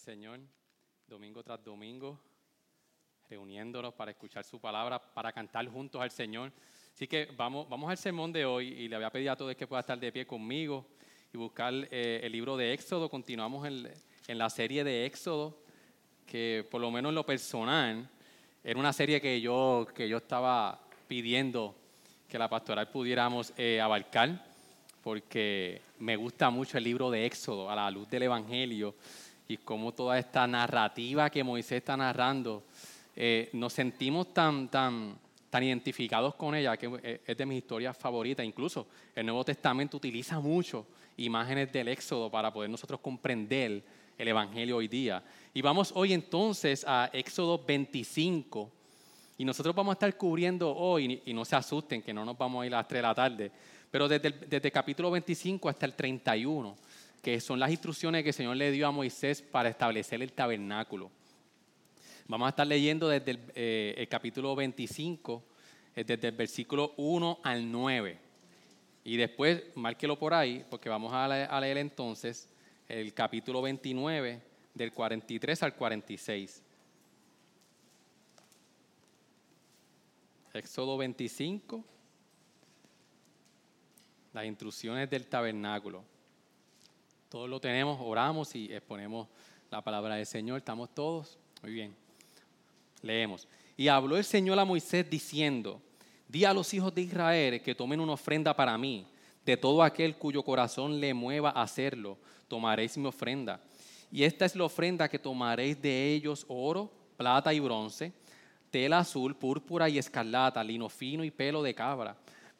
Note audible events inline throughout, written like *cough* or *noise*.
Señor, domingo tras domingo, reuniéndonos para escuchar su palabra, para cantar juntos al Señor. Así que vamos, vamos al sermón de hoy y le voy a pedir a todos que pueda estar de pie conmigo y buscar eh, el libro de Éxodo. Continuamos en, la serie de Éxodo, que por lo menos en lo personal era una serie que yo, que yo estaba pidiendo que la pastoral pudiéramos eh, abarcar, porque me gusta mucho el libro de Éxodo a la luz del Evangelio y cómo toda esta narrativa que Moisés está narrando, eh, nos sentimos tan, tan, tan identificados con ella, que es de mis historias favoritas. Incluso el Nuevo Testamento utiliza mucho imágenes del Éxodo para poder nosotros comprender el Evangelio hoy día. Y vamos hoy entonces a Éxodo 25. Y nosotros vamos a estar cubriendo hoy, y no se asusten que no nos vamos a ir a las 3 de la tarde, pero desde el, desde el capítulo 25 hasta el 31, que son las instrucciones que el Señor le dio a Moisés para establecer el tabernáculo. Vamos a estar leyendo desde el, eh, capítulo 25, eh, desde el versículo 1 al 9. Y después, márquelo por ahí, porque vamos a leer entonces el capítulo 29, del 43 al 46. Éxodo 25, las instrucciones del tabernáculo. Todos lo tenemos, oramos y exponemos la palabra del Señor. ¿Estamos todos? Muy bien. Leemos. Y habló el Señor a Moisés diciendo, di a los hijos de Israel que tomen una ofrenda para mí. De todo aquel cuyo corazón le mueva a hacerlo, tomaréis mi ofrenda. Y esta es la ofrenda que tomaréis de ellos oro, plata y bronce, tela azul, púrpura y escarlata, lino fino y pelo de cabra,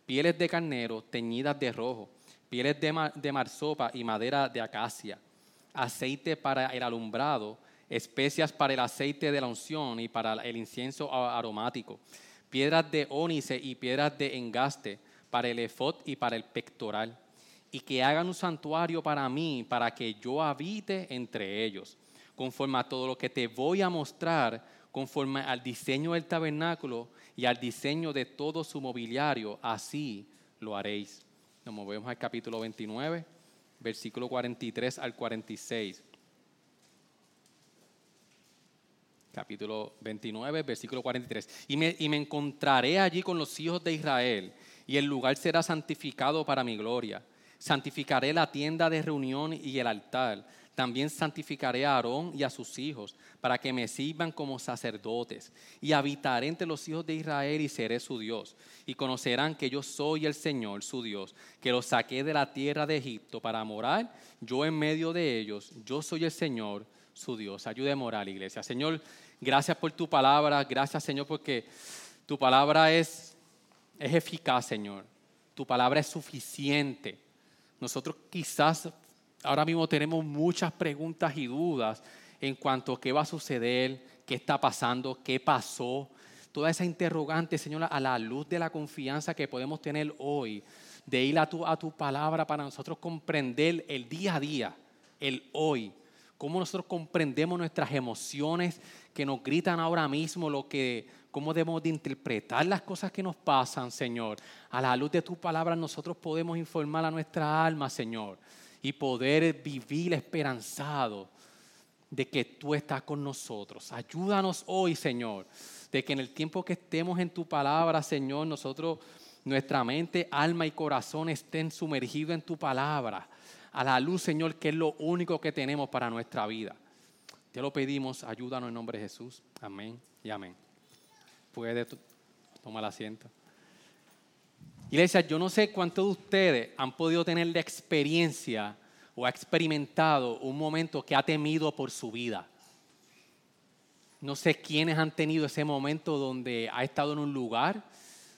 pieles de carnero teñidas de rojo, pieles de, mar, marsopa y madera de acacia, aceite para el alumbrado, especias para el aceite de la unción y para el incienso aromático, piedras de ónice y piedras de engaste para el efod y para el pectoral, y que hagan un santuario para mí, para que yo habite entre ellos, conforme a todo lo que te voy a mostrar conforme al diseño del tabernáculo y al diseño de todo su mobiliario, así lo haréis. Nos movemos al capítulo 29, versículo 43 al 46. Capítulo 29, versículo 43. Y me, y me encontraré allí con los hijos de Israel, y el lugar será santificado para mi gloria. Santificaré la tienda de reunión y el altar también santificaré a Aarón y a sus hijos para que me sirvan como sacerdotes. Y habitaré entre los hijos de Israel y seré su Dios. Y conocerán que yo soy el Señor, su Dios, que los saqué de la tierra de Egipto para morar yo en medio de ellos. Yo soy el Señor, su Dios. Ayude a morar, iglesia. Señor, gracias por tu palabra. Gracias, Señor, porque tu palabra es, es eficaz, Señor. Tu palabra es suficiente. Nosotros quizás Ahora mismo tenemos muchas preguntas y dudas en cuanto a qué va a suceder, qué está pasando, qué pasó. Toda esa interrogante, Señor, a la luz de la confianza que podemos tener hoy, de ir a tu, a tu palabra para nosotros comprender el día a día, el hoy, cómo nosotros comprendemos nuestras emociones que nos gritan ahora mismo, lo que, cómo debemos de interpretar las cosas que nos pasan, Señor. A la luz de tu palabra nosotros podemos informar a nuestra alma, Señor y poder vivir esperanzado de que tú estás con nosotros. Ayúdanos hoy, Señor, de que en el tiempo que estemos en tu palabra, Señor, nosotros, nuestra mente, alma y corazón estén sumergidos en tu palabra, a la luz, Señor, que es lo único que tenemos para nuestra vida. Te lo pedimos, ayúdanos en nombre de Jesús. Amén y amén. Puede tomar asiento. Iglesia, yo no sé cuántos de ustedes han podido tener la experiencia o ha experimentado un momento que ha temido por su vida. No sé quiénes han tenido ese momento donde ha estado en un lugar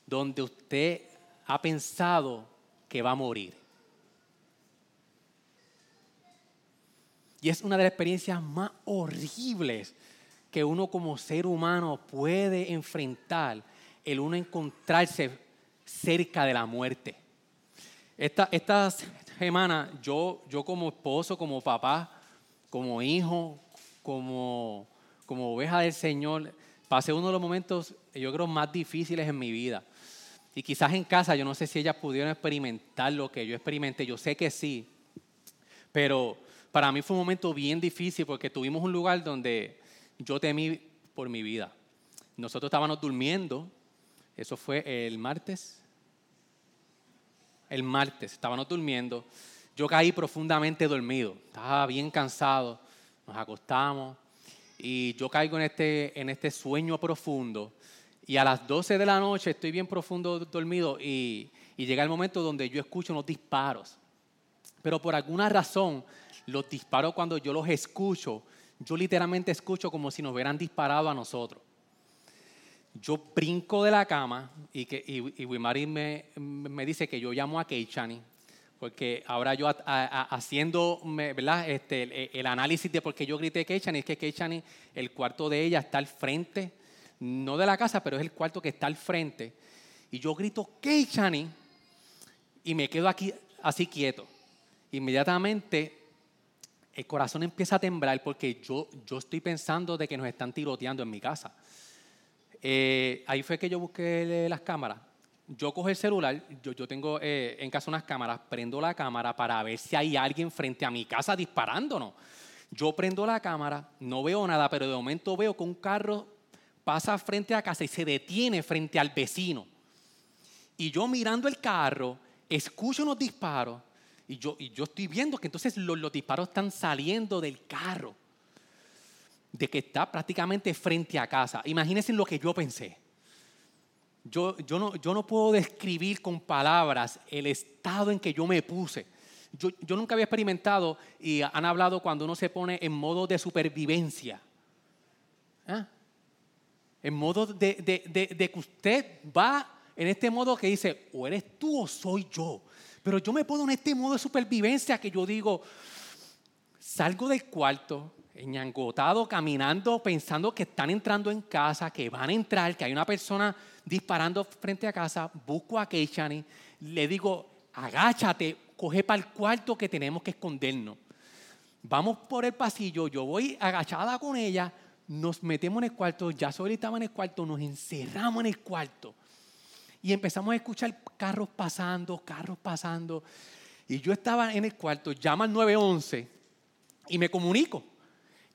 donde usted ha pensado que va a morir. Y es una de las experiencias más horribles que uno como ser humano puede enfrentar, el uno encontrarse cerca de la muerte. Esta, esta semana yo, yo como esposo, como papá, como hijo, como, como oveja del Señor, pasé uno de los momentos, yo creo, más difíciles en mi vida. Y quizás en casa, yo no sé si ellas pudieron experimentar lo que yo experimenté, yo sé que sí, pero para mí fue un momento bien difícil porque tuvimos un lugar donde yo temí por mi vida. Nosotros estábamos durmiendo, eso fue el martes. El martes estábamos durmiendo. Yo caí profundamente dormido, estaba bien cansado, nos acostamos y yo caigo en este, en este sueño profundo y a las 12 de la noche estoy bien profundo dormido y, y llega el momento donde yo escucho unos disparos. Pero por alguna razón los disparos cuando yo los escucho, yo literalmente escucho como si nos hubieran disparado a nosotros. Yo brinco de la cama y, que, y, Wimari me, me, dice que yo llamo a Keichani, porque ahora yo haciendo ¿verdad? Este, el, análisis de por qué yo grité Keichani, es que Keichani, el cuarto de ella está al frente, no de la casa, pero es el cuarto que está al frente. Y yo grito Keichani y me quedo aquí así quieto. Inmediatamente el corazón empieza a temblar porque yo, yo estoy pensando de que nos están tiroteando en mi casa. Eh, ahí fue que yo busqué las cámaras. Yo cojo el celular, yo, tengo eh, en casa unas cámaras, prendo la cámara para ver si hay alguien frente a mi casa disparándonos. Yo prendo la cámara, no veo nada, pero de momento veo que un carro pasa frente a casa y se detiene frente al vecino. Y yo mirando el carro, escucho unos disparos y yo, y yo estoy viendo que entonces los, disparos están saliendo del carro, de que está prácticamente frente a casa. Imagínense lo que yo pensé. Yo, yo, no, yo no puedo describir con palabras el estado en que yo me puse. Yo, yo, nunca había experimentado y han hablado cuando uno se pone en modo de supervivencia. ¿Ah? En modo de, de, de, que usted va en este modo que dice, o eres tú o soy yo. Pero yo me pongo en este modo de supervivencia que yo digo, salgo del cuarto, enñangotado, caminando, pensando que están entrando en casa, que van a entrar, que hay una persona disparando frente a casa, busco a Keishani, le digo, agáchate, coge para el cuarto que tenemos que escondernos. Vamos por el pasillo, yo voy agachada con ella, nos metemos en el cuarto, ya Soli estaba en el cuarto, nos encerramos en el cuarto. Y empezamos a escuchar carros pasando, carros pasando. Y yo estaba en el cuarto, llama al 911 y me comunico.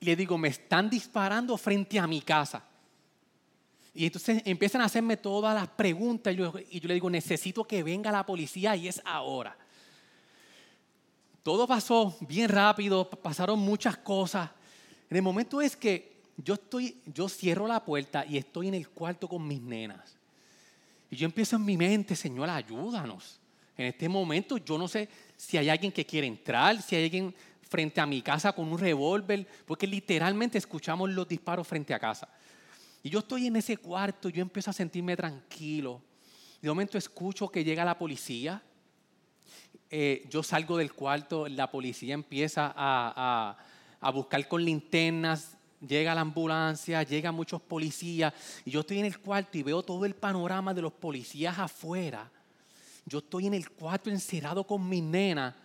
Y le digo, me están disparando frente a mi casa. Y entonces empiezan a hacerme todas las preguntas y yo, yo le digo, necesito que venga la policía y es ahora. Todo pasó bien rápido, pasaron muchas cosas. En el momento es que yo estoy, yo cierro la puerta y estoy en el cuarto con mis nenas. Y yo empiezo en mi mente, Señor, ayúdanos. En este momento yo no sé si hay alguien que quiere entrar, si hay alguien frente a mi casa con un revólver, porque literalmente escuchamos los disparos frente a casa. Y yo estoy en ese cuarto, yo empiezo a sentirme tranquilo. De momento escucho que llega la policía. Eh, yo salgo del cuarto, la policía empieza a, a buscar con linternas llega la ambulancia, llegan muchos policías, y yo estoy en el cuarto y veo todo el panorama de los policías afuera. Yo estoy en el cuarto encerrado con mi nena.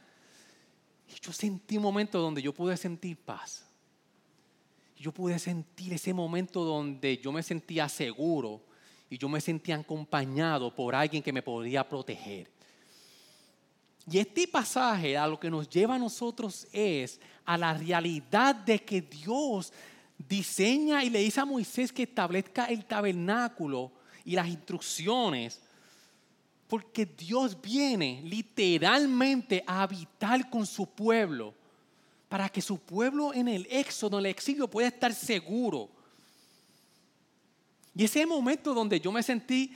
Y yo sentí un momento donde yo pude sentir paz. Yo pude sentir ese momento donde yo me sentía seguro y yo me sentía acompañado por alguien que me podía proteger. Y este pasaje a lo que nos lleva a nosotros es a la realidad de que Dios diseña y le dice a Moisés que establezca el tabernáculo y las instrucciones, porque Dios viene literalmente a habitar con su pueblo, para que su pueblo en el éxodo, en el exilio, pueda estar seguro. Y ese momento donde yo me sentí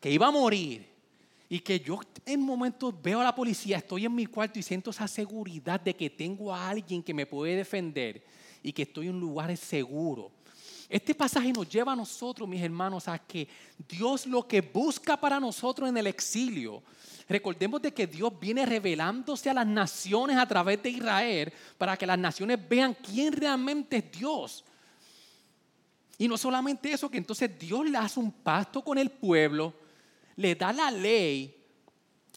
que iba a morir y que yo en momentos veo a la policía, estoy en mi cuarto y siento esa seguridad de que tengo a alguien que me puede defender y que estoy en un lugar seguro. Este pasaje nos lleva a nosotros, mis hermanos, a que Dios lo que busca para nosotros en el exilio, recordemos de que Dios viene revelándose a las naciones a través de Israel para que las naciones vean quién realmente es Dios. Y no solamente eso, que entonces Dios le hace un pacto con el pueblo, le da la ley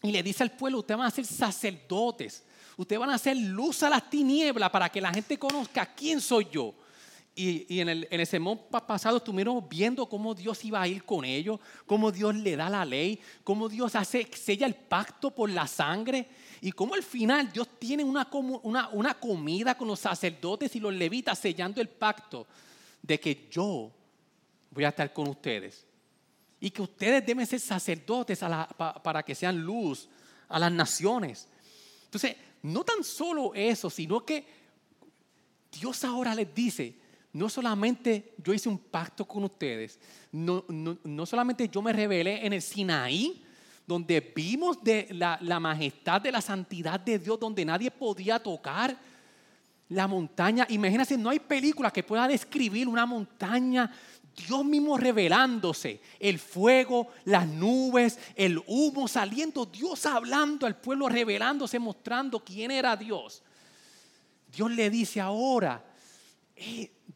y le dice al pueblo, ustedes van a ser sacerdotes, ustedes van a hacer luz a las tinieblas para que la gente conozca quién soy yo. Y, en, el, en sermón pasado estuvimos viendo cómo Dios iba a ir con ellos, cómo Dios le da la ley, cómo Dios hace, sella el pacto por la sangre y cómo al final Dios tiene una, una comida con los sacerdotes y los levitas sellando el pacto de que yo voy a estar con ustedes y que ustedes deben ser sacerdotes para que sean luz a las naciones. Entonces, no tan solo eso, sino que Dios ahora les dice, no solamente yo hice un pacto con ustedes, no, no, solamente yo me revelé en el Sinaí, donde vimos de la, la majestad de la santidad de Dios, donde nadie podía tocar, la montaña, imagínense, no hay película que pueda describir una montaña, Dios mismo revelándose, el fuego, las nubes, el humo saliendo, Dios hablando al pueblo, revelándose, mostrando quién era Dios. Dios le dice ahora,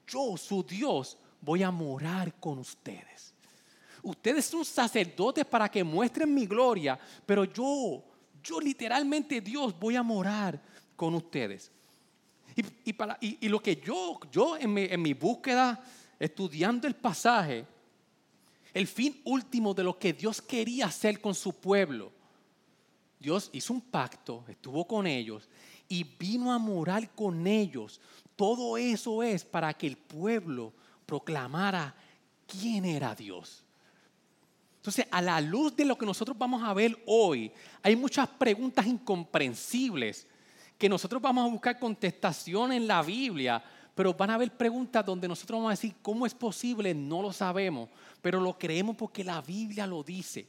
yo, su Dios, voy a morar con ustedes. Ustedes son sacerdotes para que muestren mi gloria, pero yo, yo literalmente Dios, voy a morar con ustedes. Y, para, y, lo que yo, yo en mi, en mi búsqueda, estudiando el pasaje, el fin último de lo que Dios quería hacer con su pueblo, Dios hizo un pacto, estuvo con ellos y vino a morar con ellos. Todo eso es para que el pueblo proclamara quién era Dios. Entonces, a la luz de lo que nosotros vamos a ver hoy, hay muchas preguntas incomprensibles que nosotros vamos a buscar contestación en la Biblia, pero van a haber preguntas donde nosotros vamos a decir, ¿cómo es posible? No lo sabemos, pero lo creemos porque la Biblia lo dice.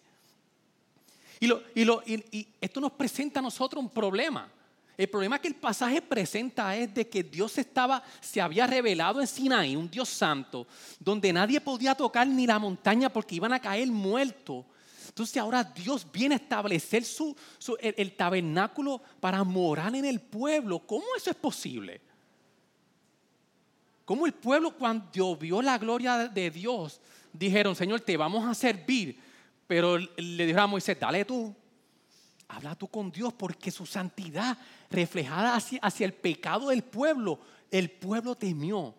Y, y, esto nos presenta a nosotros un problema. El problema que el pasaje presenta es de que Dios estaba, se había revelado en Sinaí, un Dios santo, donde nadie podía tocar ni la montaña porque iban a caer muertos. Entonces ahora Dios viene a establecer su, el, tabernáculo para morar en el pueblo. ¿Cómo eso es posible? ¿Cómo el pueblo cuando vio la gloria de Dios dijeron, Señor, te vamos a servir? Pero le dijo a Moisés, dale tú, habla tú con Dios porque su santidad reflejada hacia, hacia el pecado del pueblo, el pueblo temió.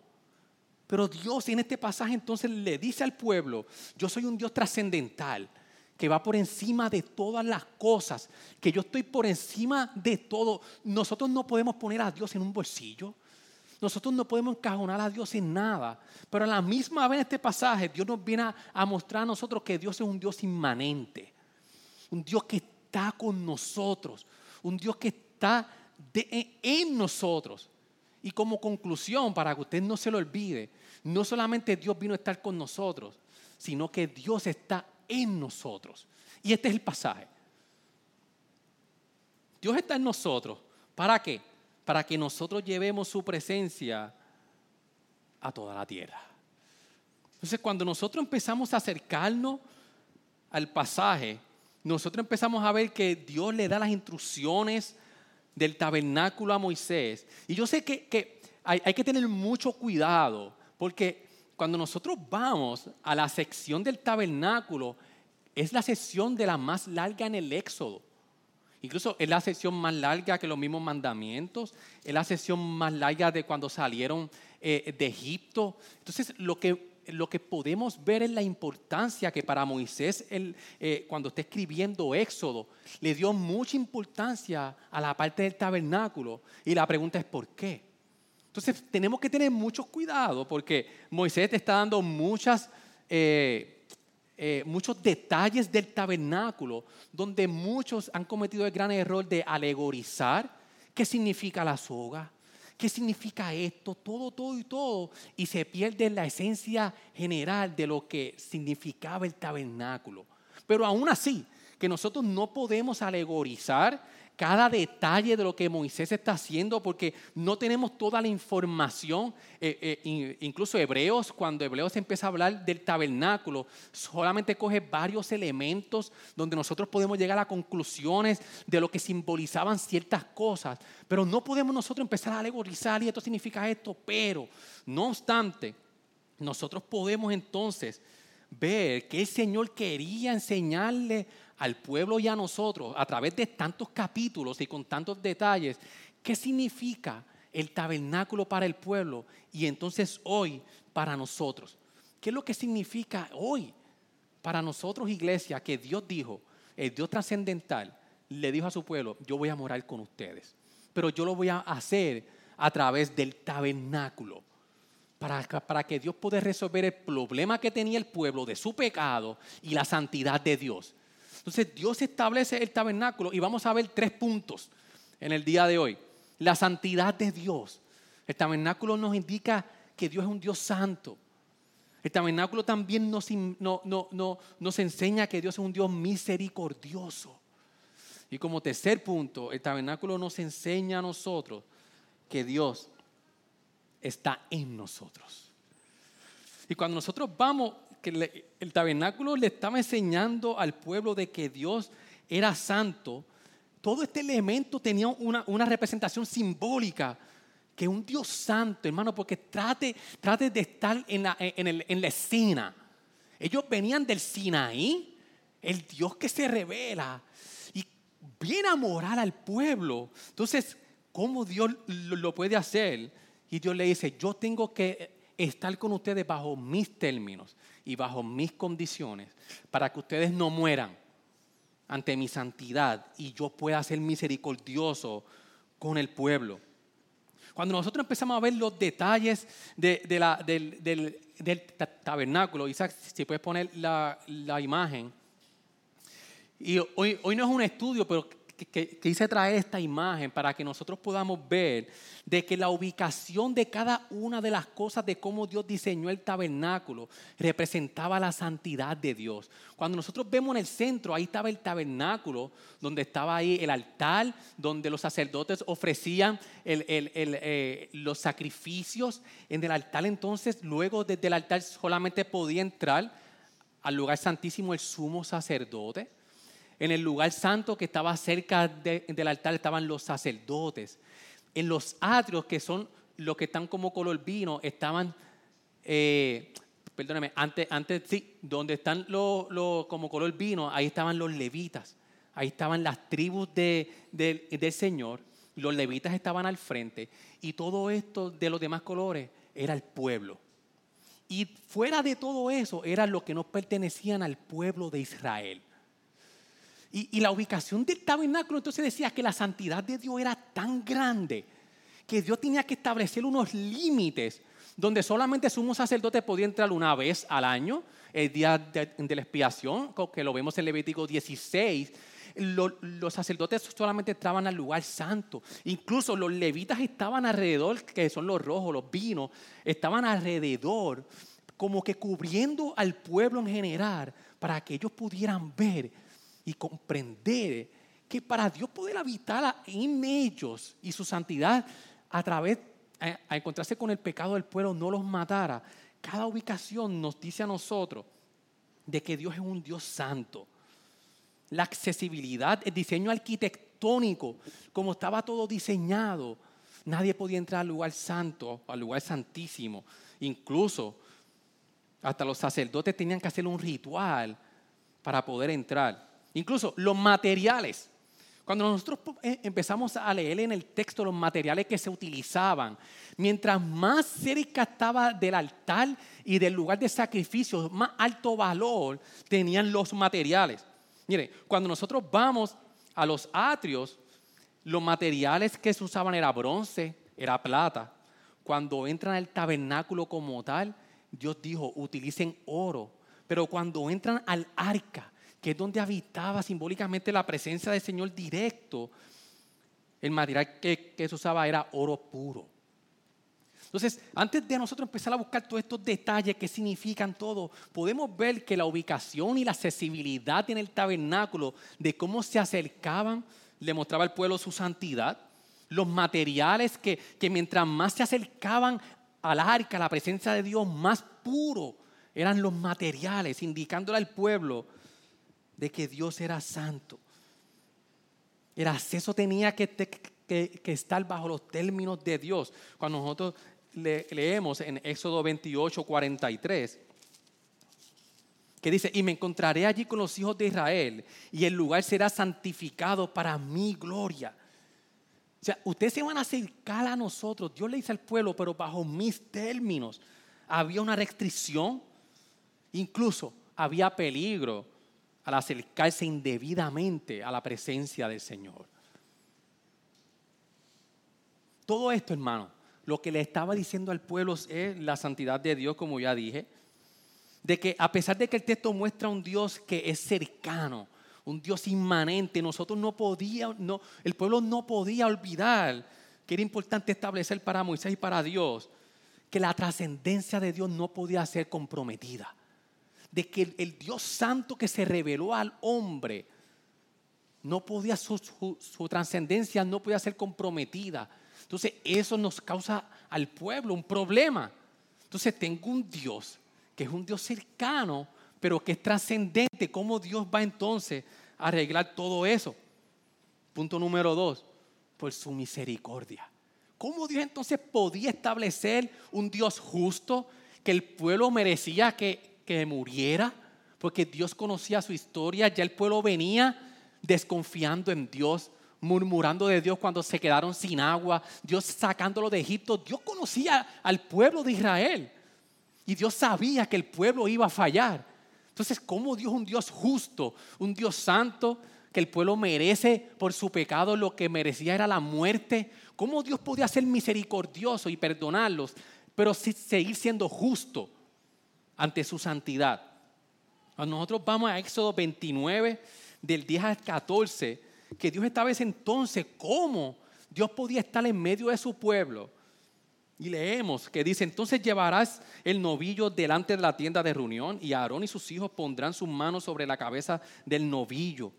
Pero Dios en este pasaje entonces le dice al pueblo, yo soy un Dios trascendental que va por encima de todas las cosas, que yo estoy por encima de todo. Nosotros no podemos poner a Dios en un bolsillo. Nosotros no podemos encajonar a Dios en nada. Pero a la misma vez en este pasaje, Dios nos viene a, mostrar a nosotros que Dios es un Dios inmanente. Un Dios que está con nosotros. Un Dios que está en nosotros. Y como conclusión, para que usted no se lo olvide, no solamente Dios vino a estar con nosotros, sino que Dios está en nosotros. Y este es el pasaje. Dios está en nosotros. ¿Para qué? Para que nosotros llevemos su presencia a toda la tierra. Entonces, cuando nosotros empezamos a acercarnos al pasaje, nosotros empezamos a ver que Dios le da las instrucciones del tabernáculo a Moisés. Y yo sé que, hay, hay, que tener mucho cuidado, porque cuando nosotros vamos a la sección del tabernáculo, es la sección de la más larga en el Éxodo. Incluso es la sección más larga que los mismos mandamientos, es la sección más larga de cuando salieron eh, de Egipto. Entonces, lo que, lo que podemos ver es la importancia que para Moisés, eh, cuando está escribiendo Éxodo, le dio mucha importancia a la parte del tabernáculo. Y la pregunta es, ¿por qué? Entonces tenemos que tener mucho cuidado porque Moisés te está dando muchas, eh, eh, muchos detalles del tabernáculo donde muchos han cometido el gran error de alegorizar qué significa la soga, qué significa esto, todo, todo y todo, y se pierde la esencia general de lo que significaba el tabernáculo. Pero aún así, que nosotros no podemos alegorizar cada detalle de lo que Moisés está haciendo, porque no tenemos toda la información. Eh, eh, incluso Hebreos, cuando Hebreos empieza a hablar del tabernáculo, solamente coge varios elementos donde nosotros podemos llegar a conclusiones de lo que simbolizaban ciertas cosas, pero no podemos nosotros empezar a alegorizar y esto significa esto, pero no obstante, nosotros podemos entonces ver que el Señor quería enseñarle al pueblo y a nosotros a través de tantos capítulos y con tantos detalles qué significa el tabernáculo para el pueblo y entonces hoy para nosotros. ¿Qué es lo que significa hoy para nosotros, iglesia, que Dios dijo, el Dios trascendental, le dijo a su pueblo, yo voy a morar con ustedes, pero yo lo voy a hacer a través del tabernáculo para, que Dios pueda resolver el problema que tenía el pueblo de su pecado y la santidad de Dios. Entonces Dios establece el tabernáculo y vamos a ver tres puntos en el día de hoy. La santidad de Dios. El tabernáculo nos indica que Dios es un Dios santo. El tabernáculo también nos, nos enseña que Dios es un Dios misericordioso. Y como tercer punto, el tabernáculo nos enseña a nosotros que Dios está en nosotros. Y cuando nosotros vamos, que el tabernáculo le estaba enseñando al pueblo de que Dios era santo, todo este elemento tenía una, representación simbólica, que un Dios santo, hermano, porque trate, trate de estar en la, en la escena. Ellos venían del Sinaí, el Dios que se revela y viene a morar al pueblo. Entonces, ¿cómo Dios lo puede hacer? Y Dios le dice, yo tengo que estar con ustedes bajo mis términos y bajo mis condiciones para que ustedes no mueran ante mi santidad y yo pueda ser misericordioso con el pueblo. Cuando nosotros empezamos a ver los detalles de, la, del, tabernáculo, Isaac, si puedes poner la, imagen. Y hoy, hoy no es un estudio, pero que, quise traer esta imagen para que nosotros podamos ver de que la ubicación de cada una de las cosas de cómo Dios diseñó el tabernáculo representaba la santidad de Dios. Cuando nosotros vemos en el centro, ahí estaba el tabernáculo, donde estaba ahí el altar, donde los sacerdotes ofrecían eh, los sacrificios en el altar. Entonces, luego desde el altar solamente podía entrar al lugar santísimo el sumo sacerdote en el lugar santo que estaba cerca del altar estaban los sacerdotes. En los atrios, que son los que están como color vino, estaban, eh, perdóname, antes, antes sí, donde están los, como color vino, ahí estaban los levitas. Ahí estaban las tribus del Señor. Los levitas estaban al frente. Y todo esto de los demás colores era el pueblo. Y fuera de todo eso, eran los que no pertenecían al pueblo de Israel. Y, la ubicación del tabernáculo entonces decía que la santidad de Dios era tan grande que Dios tenía que establecer unos límites donde solamente sumo sacerdote podía entrar una vez al año, el día de, la expiación, que lo vemos en Levítico 16. Los, los, sacerdotes solamente entraban al lugar santo. Incluso los levitas estaban alrededor, que son los rojos, los vinos, estaban alrededor, como que cubriendo al pueblo en general, para que ellos pudieran ver y comprender que para Dios poder habitar en ellos y su santidad a través, a, encontrarse con el pecado del pueblo, no los matara. Cada ubicación nos dice a nosotros de que Dios es un Dios santo. La accesibilidad, el diseño arquitectónico, como estaba todo diseñado, nadie podía entrar al lugar santo, al lugar santísimo. Incluso hasta los sacerdotes tenían que hacer un ritual para poder entrar. Incluso los materiales. Cuando nosotros eh, empezamos a leer en el texto los materiales que se utilizaban, mientras más cerca estaba del altar y del lugar de sacrificio, más alto valor tenían los materiales. Mire, cuando nosotros vamos a los atrios, los materiales que se usaban era bronce, era plata. Cuando entran al tabernáculo como tal, Dios dijo, utilicen oro. Pero cuando entran al arca, que es donde habitaba simbólicamente la presencia del Señor directo, el material que, se usaba era oro puro. Entonces, antes de nosotros empezar a buscar todos estos detalles que significan todo, podemos ver que la ubicación y la accesibilidad en el tabernáculo, de cómo se acercaban le mostraba al pueblo su santidad, los materiales que, que mientras más se acercaban al arca, a la presencia de Dios, más puro eran los materiales, indicándole al pueblo de que Dios era santo. El acceso tenía que, estar bajo los términos de Dios. Cuando nosotros leemos en Éxodo 28, 43, que dice, y me encontraré allí con los hijos de Israel, y el lugar será santificado para mi gloria. O sea, ustedes se van a acercar a nosotros. Dios le dice al pueblo, pero bajo mis términos. Había una restricción, incluso había peligro al acercarse indebidamente a la presencia del Señor. Todo esto, hermano, lo que le estaba diciendo al pueblo es la santidad de Dios, como ya dije, de que a pesar de que el texto muestra un Dios que es cercano, un Dios inmanente, nosotros no podíamos, no, el pueblo no podía olvidar que era importante establecer para Moisés y para Dios que la trascendencia de Dios no podía ser comprometida de que el, Dios santo que se reveló al hombre, no podía, su, trascendencia no podía ser comprometida. Entonces eso nos causa al pueblo un problema. Entonces tengo un Dios que es un Dios cercano, pero que es trascendente. ¿Cómo Dios va entonces a arreglar todo eso? Punto número dos, por su misericordia. ¿Cómo Dios entonces podía establecer un Dios justo que el pueblo merecía que que muriera, porque Dios conocía su historia, ya el pueblo venía desconfiando en Dios, murmurando de Dios cuando se quedaron sin agua, Dios sacándolo de Egipto. Dios conocía al pueblo de Israel y Dios sabía que el pueblo iba a fallar. Entonces, ¿cómo Dios un Dios justo, un Dios santo, que el pueblo merece por su pecado lo que merecía era la muerte? ¿Cómo Dios podía ser misericordioso y perdonarlos, pero seguir siendo justo? Ante su santidad. Nosotros vamos a Éxodo 29, del 10 al 14, que Dios estaba ese entonces, ¿cómo Dios podía estar en medio de su pueblo? Y leemos que dice, entonces llevarás el novillo delante de la tienda de reunión y Aarón y sus hijos pondrán sus manos sobre la cabeza del novillo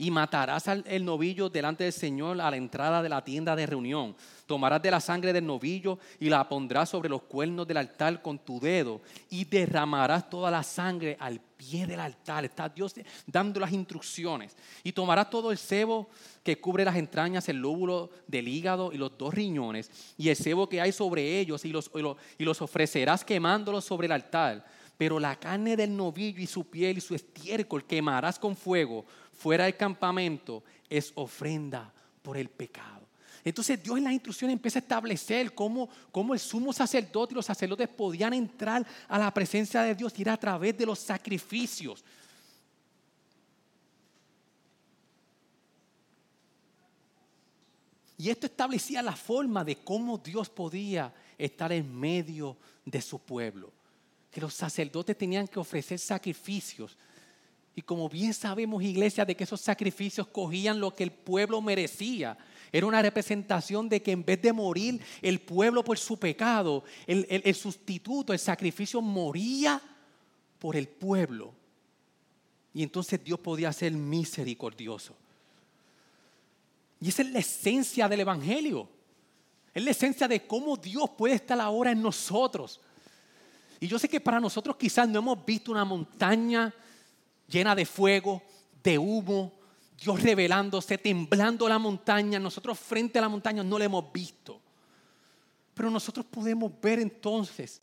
y matarás al el novillo delante del Señor a la entrada de la tienda de reunión. Tomarás de la sangre del novillo y la pondrás sobre los cuernos del altar con tu dedo y derramarás toda la sangre al pie del altar. Está Dios dando las instrucciones. Y tomarás todo el cebo que cubre las entrañas, el lóbulo del hígado y los dos riñones y el cebo que hay sobre ellos y los, y los ofrecerás quemándolos sobre el altar. Pero la carne del novillo y su piel y su estiércol quemarás con fuego fuera del campamento es ofrenda por el pecado. Entonces Dios en la instrucción empieza a establecer cómo, cómo, el sumo sacerdote y los sacerdotes podían entrar a la presencia de Dios y ir a través de los sacrificios. Y esto establecía la forma de cómo Dios podía estar en medio de su pueblo. Que los sacerdotes tenían que ofrecer sacrificios y como bien sabemos, iglesia, de que esos sacrificios cogían lo que el pueblo merecía. Era una representación de que en vez de morir el pueblo por su pecado, el, sustituto, el sacrificio moría por el pueblo. Y entonces Dios podía ser misericordioso. Y esa es la esencia del Evangelio. Es la esencia de cómo Dios puede estar ahora en nosotros. Y yo sé que para nosotros quizás no hemos visto una montaña llena de fuego, de humo, Dios revelándose, temblando la montaña. Nosotros frente a la montaña no la hemos visto. Pero nosotros podemos ver entonces,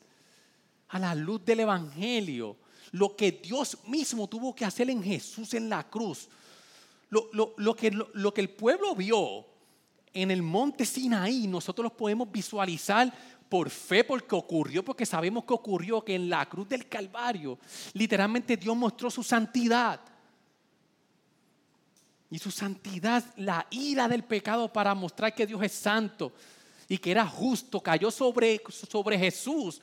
a la luz del Evangelio, lo que Dios mismo tuvo que hacer en Jesús en la cruz. Lo, que, lo que el pueblo vio en el monte Sinaí, nosotros lo podemos visualizar por fe, porque ocurrió, porque sabemos que ocurrió, que en la cruz del Calvario, literalmente Dios mostró su santidad. Y su santidad, la ira del pecado para mostrar que Dios es santo y que era justo, cayó sobre, sobre Jesús.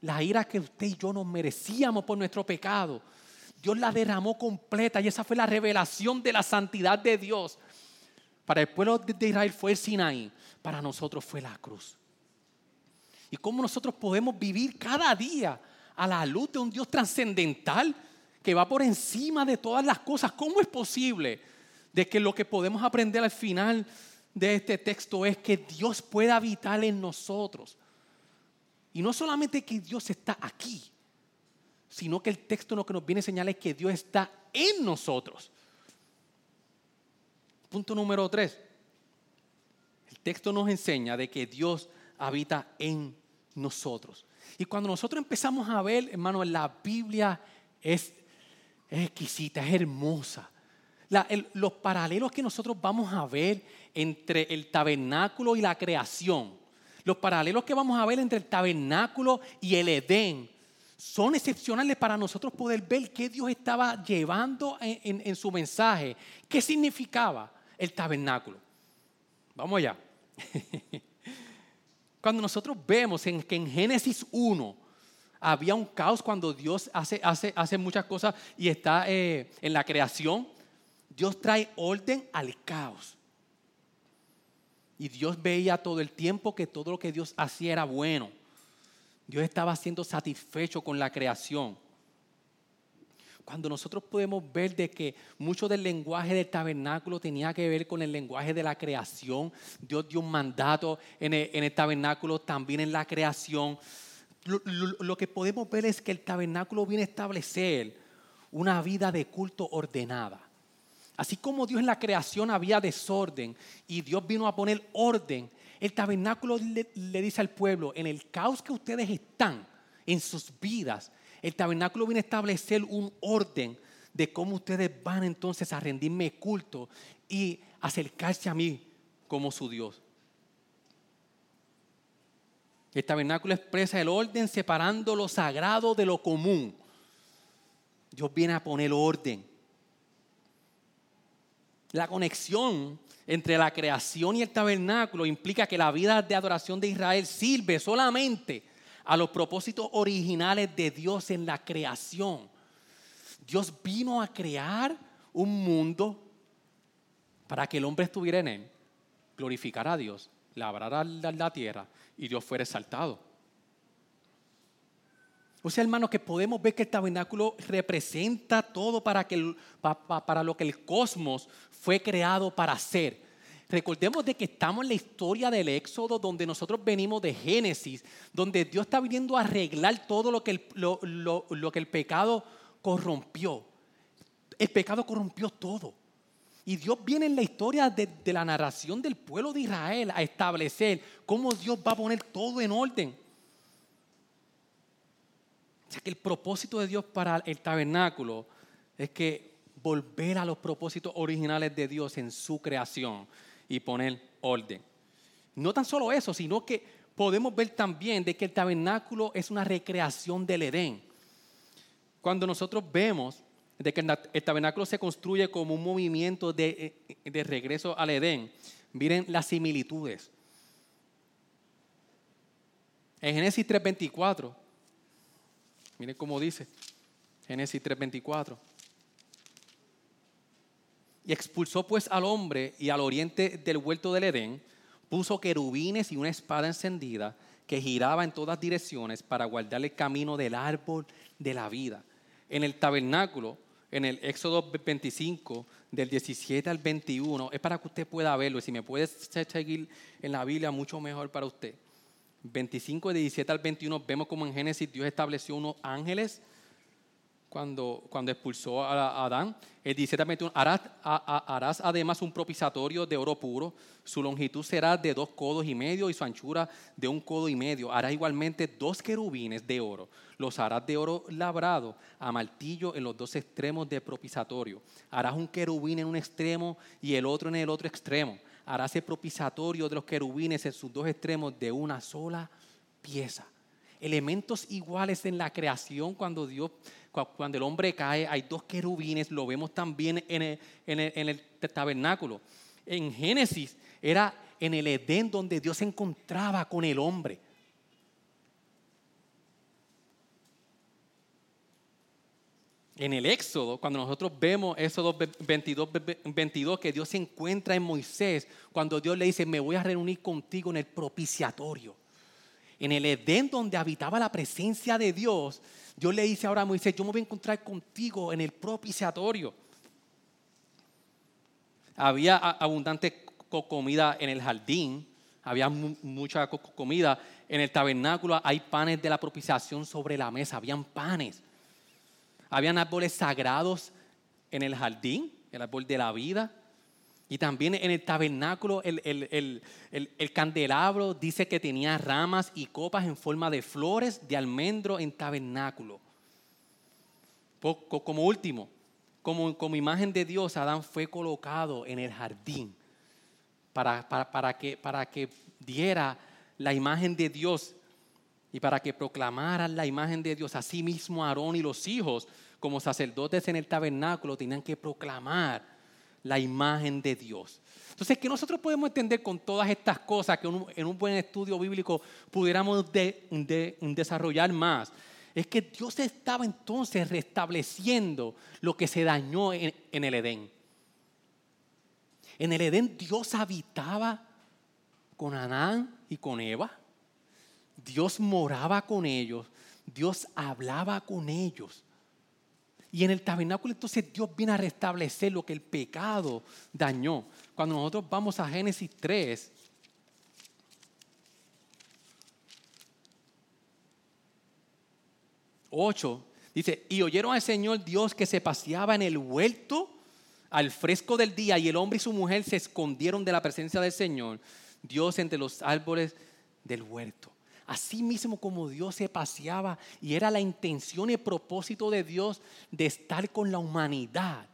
La ira que usted y yo nos merecíamos por nuestro pecado. Dios la derramó completa y esa fue la revelación de la santidad de Dios. Para el pueblo de Israel fue el Sinaí, para nosotros fue la cruz y cómo nosotros podemos vivir cada día a la luz de un Dios trascendental que va por encima de todas las cosas. ¿Cómo es posible? de que lo que podemos aprender al final de este texto es que Dios puede habitar en nosotros. Y no solamente que Dios está aquí, sino que el texto lo que nos viene a señalar es que Dios está en nosotros. Punto número tres. El texto nos enseña de que Dios habita en nosotros. Y cuando nosotros empezamos a ver, hermano, la Biblia es, exquisita, es hermosa. los paralelos que nosotros vamos a ver entre el tabernáculo y la creación, los paralelos que vamos a ver entre el tabernáculo y el Edén, son excepcionales para nosotros poder ver qué Dios estaba llevando en, su mensaje. ¿Qué significaba el tabernáculo? Vamos allá. *laughs* Cuando nosotros vemos en, que en Génesis 1 había un caos cuando Dios hace, hace, hace muchas cosas y está eh, en la creación, Dios trae orden al caos. Y Dios veía todo el tiempo que todo lo que Dios hacía era bueno. Dios estaba siendo satisfecho con la creación. Cuando nosotros podemos ver de que mucho del lenguaje del tabernáculo tenía que ver con el lenguaje de la creación, Dios dio un mandato en el, tabernáculo, también en la creación. Lo, que podemos ver es que el tabernáculo viene a establecer una vida de culto ordenada. Así como Dios en la creación había desorden y Dios vino a poner orden, el tabernáculo le, dice al pueblo, en el caos que ustedes están en sus vidas, el tabernáculo viene a establecer un orden de cómo ustedes van entonces a rendirme culto y acercarse a mí como su Dios. El tabernáculo expresa el orden separando lo sagrado de lo común. Dios viene a poner orden. La conexión entre la creación y el tabernáculo implica que la vida de adoración de Israel sirve solamente a los propósitos originales de Dios en la creación. Dios vino a crear un mundo para que el hombre estuviera en él, glorificara a Dios, labrara la tierra y Dios fuera exaltado. O sea, hermanos, que podemos ver que el tabernáculo representa todo para, que para lo que el cosmos fue creado para hacer. Recordemos de que estamos en la historia del Éxodo, donde nosotros venimos de Génesis, donde Dios está viniendo a arreglar todo lo que el, lo, que el pecado corrompió. El pecado corrompió todo. Y Dios viene en la historia de, de la narración del pueblo de Israel a establecer cómo Dios va a poner todo en orden. O sea que el propósito de Dios para el tabernáculo es que volver a los propósitos originales de Dios en su creación y poner orden. No tan solo eso, sino que podemos ver también de que el tabernáculo es una recreación del Edén. Cuando nosotros vemos de que el tabernáculo se construye como un movimiento de, eh, de regreso al Edén, miren las similitudes. En Génesis 3:24 Miren cómo dice Génesis 3:24. Y expulsó pues al hombre y al oriente del huerto del Edén, puso querubines y una espada encendida que giraba en todas direcciones para guardar el camino del árbol de la vida. En el tabernáculo, en el Éxodo 25, del 17 al 21, es para que usted pueda verlo. Y si me puede seguir en la Biblia, mucho mejor para usted. 25, de 17 al 21, vemos como en Génesis Dios estableció unos ángeles cuando, cuando expulsó a, Adán. El 17 al 21, harás, harás además un propiciatorio de oro puro. Su longitud será de dos codos y medio y su anchura de un codo y medio. Harás igualmente dos querubines de oro. Los harás de oro labrado a martillo en los dos extremos del propiciatorio. Harás un querubín en un extremo y el otro en el otro extremo harás el propiciatorio de los querubines en sus dos extremos de una sola pieza. Elementos iguales en la creación cuando Dios, cuando el hombre cae, hay dos querubines, lo vemos también en el, tabernáculo. En Génesis era en el Edén donde Dios se encontraba con el hombre. en el Éxodo, cuando nosotros vemos Éxodo 22, 22, que Dios se encuentra en Moisés, cuando Dios le dice, me voy a reunir contigo en el propiciatorio. En el Edén donde habitaba la presencia de Dios, Dios le dice ahora a Moisés, yo me voy a encontrar contigo en el propiciatorio. había abundante comida en el jardín, había mucha comida. En el tabernáculo hay panes de la propiciación sobre la mesa, habían panes. Habían árboles sagrados en el jardín, el árbol de la vida. Y también en el tabernáculo, el, el, candelabro dice que tenía ramas y copas en forma de flores de almendro en tabernáculo. Como último, como, como imagen de Dios, Adán fue colocado en el jardín para, para, que, para que diera la imagen de Dios y para que proclamaran la imagen de Dios. Asimismo, Aarón y los hijos, como sacerdotes en el tabernáculo, tenían que proclamar la imagen de Dios. Entonces, ¿qué nosotros podemos entender con todas estas cosas que en un buen estudio bíblico pudiéramos desarrollar más? Es que Dios estaba entonces restableciendo lo que se dañó en, en el Edén. En el Edén Dios habitaba con Adán y con Eva. Dios moraba con ellos. Dios hablaba con ellos. Y en el tabernáculo entonces Dios viene a restablecer lo que el pecado dañó. Cuando nosotros vamos a Génesis 3, Ocho, dice, y oyeron al Señor Dios que se paseaba en el huerto al fresco del día y el hombre y su mujer se escondieron de la presencia del Señor, Dios entre los árboles del huerto. Así mismo como Dios se paseaba y era la intención y propósito de Dios de estar con la humanidad.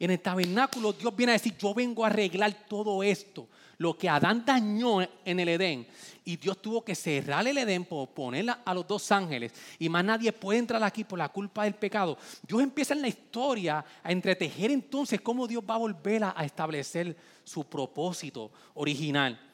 En el tabernáculo Dios viene a decir, yo vengo a arreglar todo esto. Lo que Adán dañó en el Edén. Y Dios tuvo que cerrar el Edén por ponerla a los dos ángeles. Y más nadie puede entrar aquí por la culpa del pecado. Dios empieza en la historia a entretejer entonces cómo Dios va a volver a establecer su propósito original.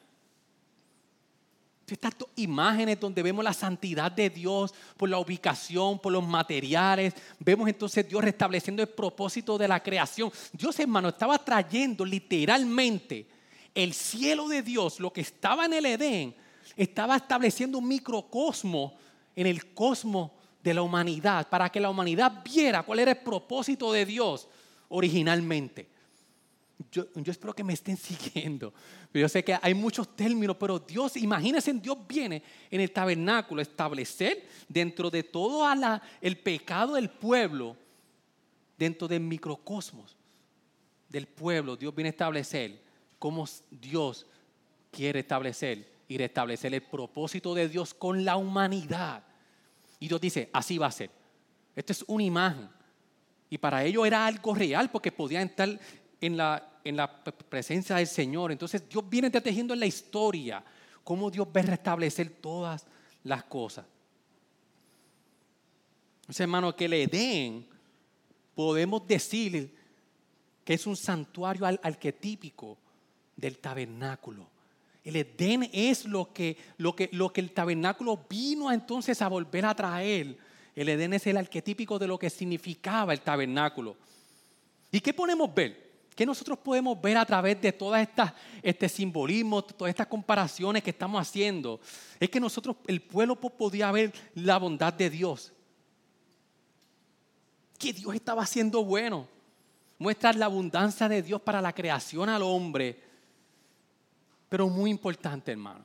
Estas imágenes donde vemos la santidad de Dios por la ubicación, por los materiales. Vemos entonces Dios restableciendo el propósito de la creación. Dios, hermano, estaba trayendo literalmente el cielo de Dios, lo que estaba en el Edén, estaba estableciendo un microcosmo en el cosmos de la humanidad para que la humanidad viera cuál era el propósito de Dios originalmente. Yo, espero que me estén *laughs* siguiendo. Yo sé que hay muchos términos, pero Dios, imagínense, Dios viene en el tabernáculo a establecer dentro de todo el pecado del pueblo, dentro del microcosmos del pueblo, Dios viene a establecer cómo Dios quiere establecer y restablecer el propósito de Dios con la humanidad. Y Dios dice, así va a ser. Esto es una imagen. Y para ello era algo real porque podían estar en la, en la presencia del Señor. Entonces Dios viene tejiendo en la historia cómo Dios va a restablecer todas las cosas. Entonces, hermano, que le den, podemos decir que es un santuario arquetípico del tabernáculo. El Edén es lo que, lo, que, lo que el tabernáculo vino entonces a volver a traer. El Edén es el arquetípico de lo que significaba el tabernáculo. ¿Y qué podemos ver? ¿Qué nosotros podemos ver a través de todas estas este simbolismo, todas estas comparaciones que estamos haciendo? Es que nosotros, el pueblo podía ver la bondad de Dios. Que Dios estaba haciendo bueno. Muestra la abundancia de Dios para la creación al hombre. Pero muy importante, hermano.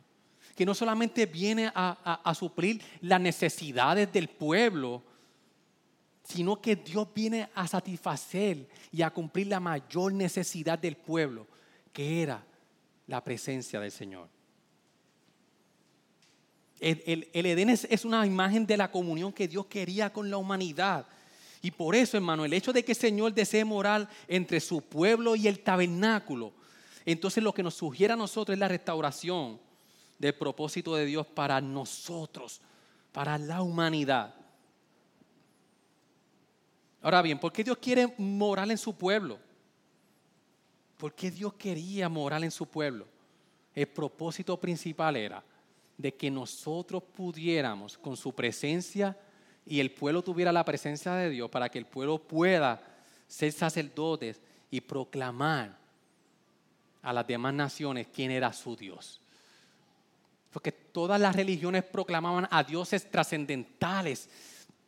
Que no solamente viene a, a suplir las necesidades del pueblo, sino que Dios viene a satisfacer y a cumplir la mayor necesidad del pueblo, que era la presencia del Señor. El, Edén es, es, una imagen de la comunión que Dios quería con la humanidad. Y por eso, hermano, el hecho de que el Señor desee morar entre su pueblo y el tabernáculo, entonces lo que nos sugiere a nosotros es la restauración del propósito de Dios para nosotros, para la humanidad. Ahora bien, ¿por qué Dios quiere morar en su pueblo? ¿Por qué Dios quería morar en su pueblo? El propósito principal era de que nosotros pudiéramos con su presencia y el pueblo tuviera la presencia de Dios para que el pueblo pueda ser sacerdotes y proclamar a las demás naciones quién era su Dios. Porque todas las religiones proclamaban a dioses trascendentales,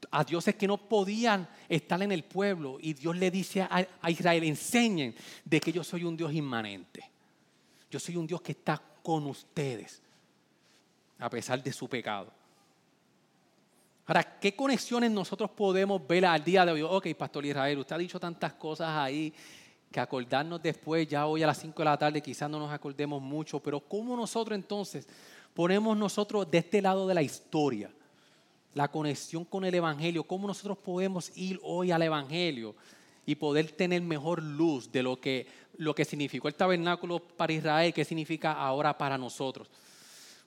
a dioses que no podían estar en el pueblo. Y Dios le dice a, Israel, enseñen de que yo soy un Dios inmanente. Yo soy un Dios que está con ustedes, a pesar de su pecado. Ahora, ¿qué conexiones nosotros podemos ver al día de hoy? Ok, Pastor Israel, usted ha dicho tantas cosas ahí que acordarnos después, ya hoy a las 5 de la tarde quizás no nos acordemos mucho, pero ¿cómo nosotros entonces ponemos nosotros de este lado de la historia la conexión con el Evangelio? ¿Cómo nosotros podemos ir hoy al Evangelio y poder tener mejor luz de lo que, lo que significó el tabernáculo para Israel, qué significa ahora para nosotros?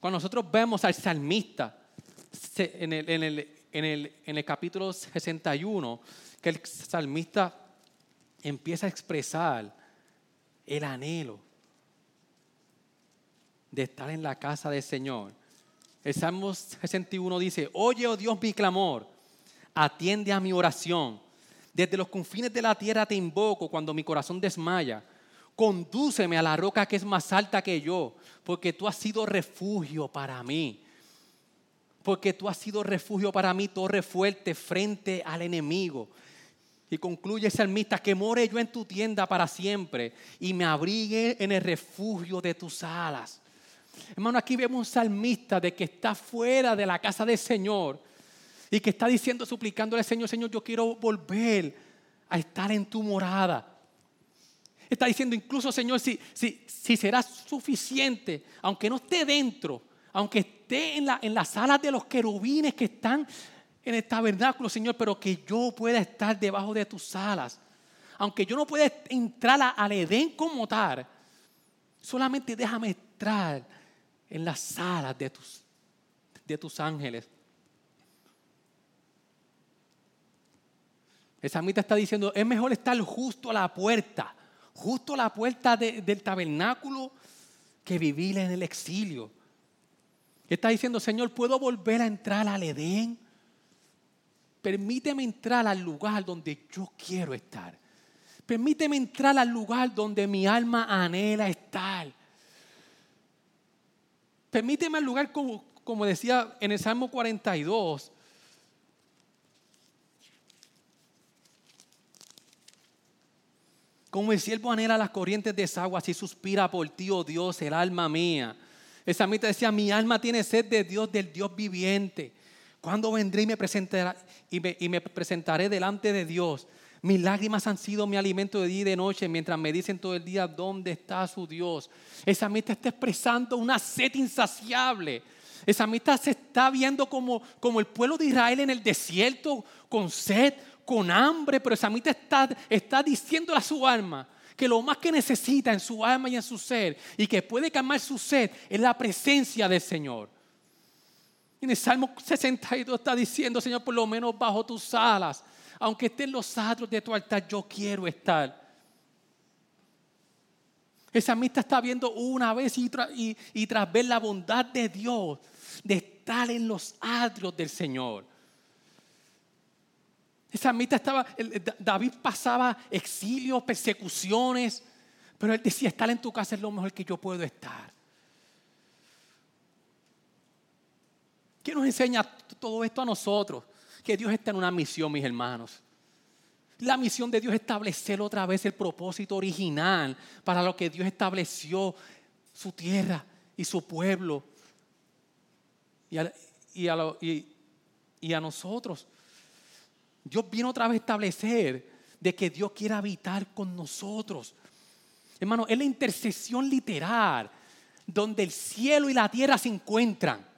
Cuando nosotros vemos al salmista en el, en el, en el, en el capítulo 61, que el salmista empieza a expresar el anhelo de estar en la casa del Señor. El Salmo 61 dice, oye, oh Dios, mi clamor, atiende a mi oración. Desde los confines de la tierra te invoco cuando mi corazón desmaya. Condúceme a la roca que es más alta que yo, porque tú has sido refugio para mí. Porque tú has sido refugio para mí, torre fuerte frente al enemigo. Y concluye el salmista, que more yo en tu tienda para siempre y me abrigue en el refugio de tus alas. Hermano, aquí vemos un salmista de que está fuera de la casa del Señor y que está diciendo, suplicándole al Señor, Señor, yo quiero volver a estar en tu morada. Está diciendo incluso, Señor, si, si, si será suficiente, aunque no esté dentro, aunque esté en, la, en las alas de los querubines que están en el tabernáculo, Señor, pero que yo pueda estar debajo de tus alas. Aunque yo no pueda entrar al Edén como tal, solamente déjame entrar en las alas de tus, de tus ángeles. El samita está diciendo, es mejor estar justo a la puerta, justo a la puerta del tabernáculo, que vivir en el exilio. Está diciendo, Señor, ¿puedo volver a entrar al Edén? Permíteme entrar al lugar donde yo quiero estar. Permíteme entrar al lugar donde mi alma anhela estar. Permíteme al lugar como, como decía en el Salmo 42. Como el siervo anhela las corrientes de agua, así suspira por ti, oh Dios, el alma mía. El salmista decía, mi alma tiene sed de Dios, del Dios viviente. ¿Cuándo vendré y me, presentaré, y, me, presentaré delante de Dios? Mis lágrimas han sido mi alimento de día y de noche mientras me dicen todo el día dónde está su Dios. Esa amistad está expresando una sed insaciable. Esa amistad se está viendo como, como el pueblo de Israel en el desierto, con sed, con hambre, pero esa amistad está, está diciéndole a su alma que lo más que necesita en su alma y en su ser y que puede calmar su sed es la presencia del Señor. En el Salmo 62 está diciendo, Señor, por lo menos bajo tus alas, aunque esté en los atros de tu altar, yo quiero estar. Esa amistad está viendo una vez y, tras ver la bondad de Dios, de estar en los atrios del Señor. Esa amistad estaba, David pasaba exilios, persecuciones, pero él decía, estar en tu casa es lo mejor que yo puedo estar. ¿Qué nos enseña todo esto a nosotros? Que Dios está en una misión, mis hermanos. La misión de Dios es establecer otra vez el propósito original para lo que Dios estableció su tierra y su pueblo y a, nosotros. Dios viene otra vez a establecer de que Dios quiere habitar con nosotros. Hermano, es la intercesión literal donde el cielo y la tierra se encuentran.